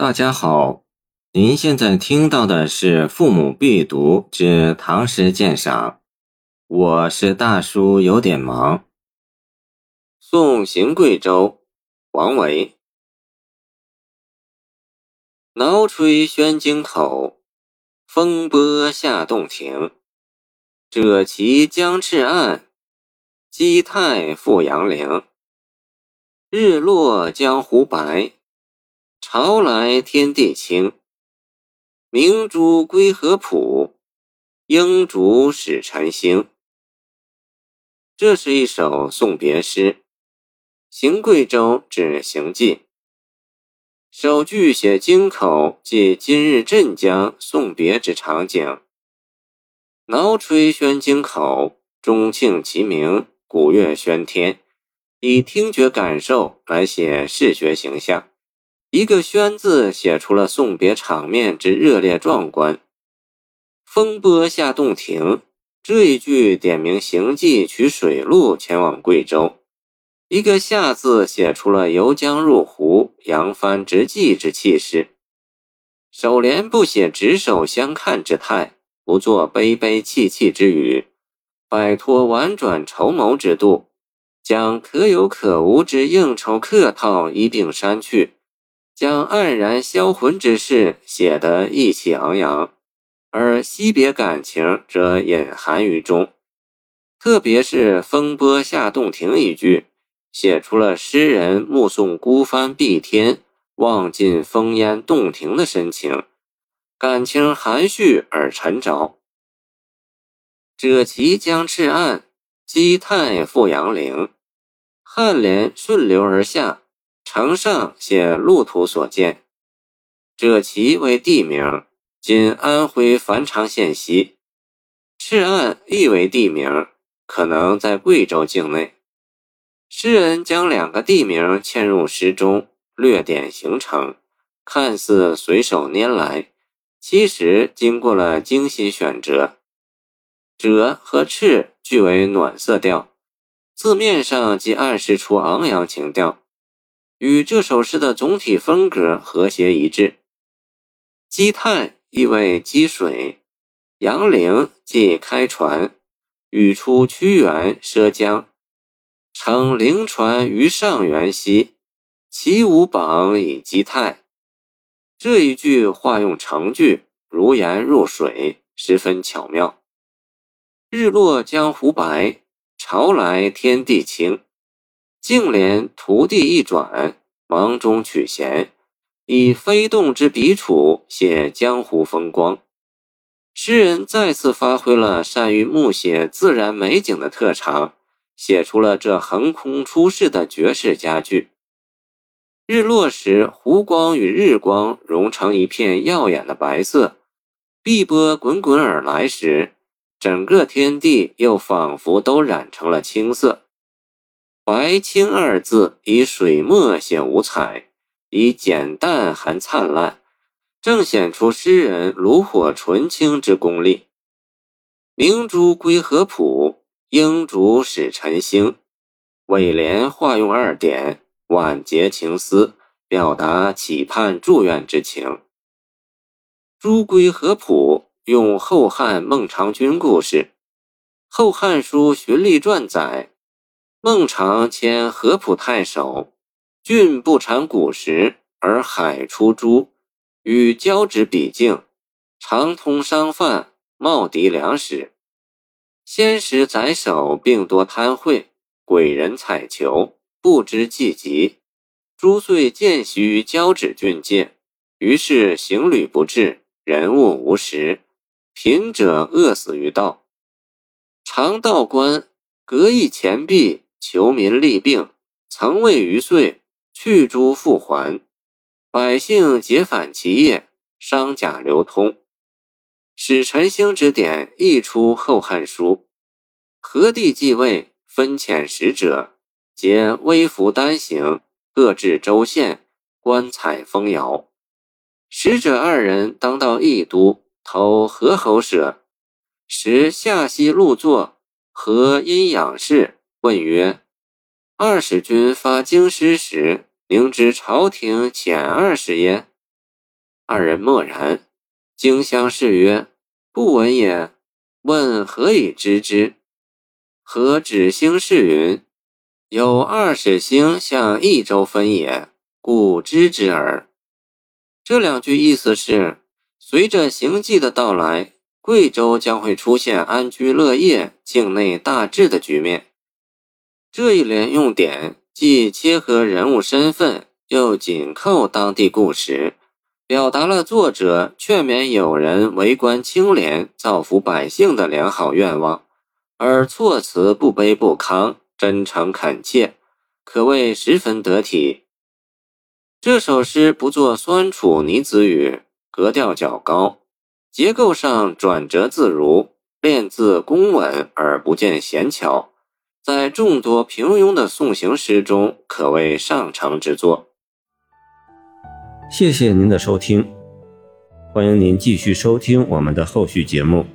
大家好，您现在听到的是《父母必读之唐诗鉴赏》，我是大叔，有点忙。送行贵州，王维。挠吹宣京口，风波下洞庭。赭旗江赤岸，基泰复杨陵。日落江湖白。潮来天地清，明珠归河浦，英烛使晨星。这是一首送别诗，行贵州指行迹。首句写京口即今日镇江送别之场景。挠吹宣京口，钟磬齐鸣，鼓乐喧天，以听觉感受来写视觉形象。一个“宣”字写出了送别场面之热烈壮观。风波下洞庭这一句点明行迹取水路前往贵州。一个“下”字写出了游江入湖、扬帆直济之气势。首联不写执手相看之态，不作悲悲戚戚之语，摆脱婉转筹谋之度，将可有可无之应酬客套一并删去。将黯然销魂之事写得意气昂扬，而惜别感情则隐含于中。特别是“风波下洞庭”一句，写出了诗人目送孤帆碧天、望尽风烟洞庭的深情，感情含蓄而沉着。者其江赤岸，基泰复杨陵，颔联顺流而下。城上写路途所见，赭旗为地名，今安徽繁昌县西；赤岸亦为地名，可能在贵州境内。诗人将两个地名嵌入诗中，略点形成，看似随手拈来，其实经过了精心选择。赭和赤俱为暖色调，字面上即暗示出昂扬情调。与这首诗的总体风格和谐一致。积泰意为积水，杨陵即开船，语出屈原涉江，乘灵船于上元兮，其无榜以积泰。这一句化用成句，如言入水，十分巧妙。日落江湖白，潮来天地清。净联图地一转，忙中取闲，以飞动之笔触写江湖风光。诗人再次发挥了善于目写自然美景的特长，写出了这横空出世的绝世佳句。日落时，湖光与日光融成一片耀眼的白色；碧波滚滚而来时，整个天地又仿佛都染成了青色。白青二字以水墨写五彩，以简淡含灿烂，正显出诗人炉火纯青之功力。明珠归河浦，英烛使晨星。尾联化用二点，婉结情思，表达期盼祝愿之情。珠归河浦用后汉孟尝君故事，《后汉书荀吏传》载。孟尝迁合浦太守，郡不产谷食，而海出珠，与交趾比境，常通商贩，贸敌粮食。先时宰首并多贪贿，鬼人采求，不知季节。朱遂见习于交趾郡界，于是行旅不至，人物无食，贫者饿死于道。常道官隔役钱币。求民利病，曾为余岁去诸复还，百姓皆反其业，商贾流通。使陈兴之典亦出《后汉书》。何帝继位，分遣使者，皆微服单行，各至州县，观采风摇。使者二人当到益都，投何侯舍，时下西路坐，何因仰视。问曰：“二使君发京师时，明知朝廷遣二使耶？”二人默然，荆襄士曰：“不闻也。”问何以知之？何止兴是云：“有二十星向益州分也，故知之耳。”这两句意思是，随着行迹的到来，贵州将会出现安居乐业、境内大治的局面。这一联用典既切合人物身份，又紧扣当地故事，表达了作者劝勉友人为官清廉、造福百姓的良好愿望，而措辞不卑不亢，真诚恳切，可谓十分得体。这首诗不作酸楚拟子语，格调较高，结构上转折自如，练字工稳而不见闲巧，在众多平庸的送行诗中，可谓上乘之作。谢谢您的收听，欢迎您继续收听我们的后续节目。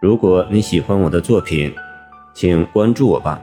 如果你喜欢我的作品，请关注我吧。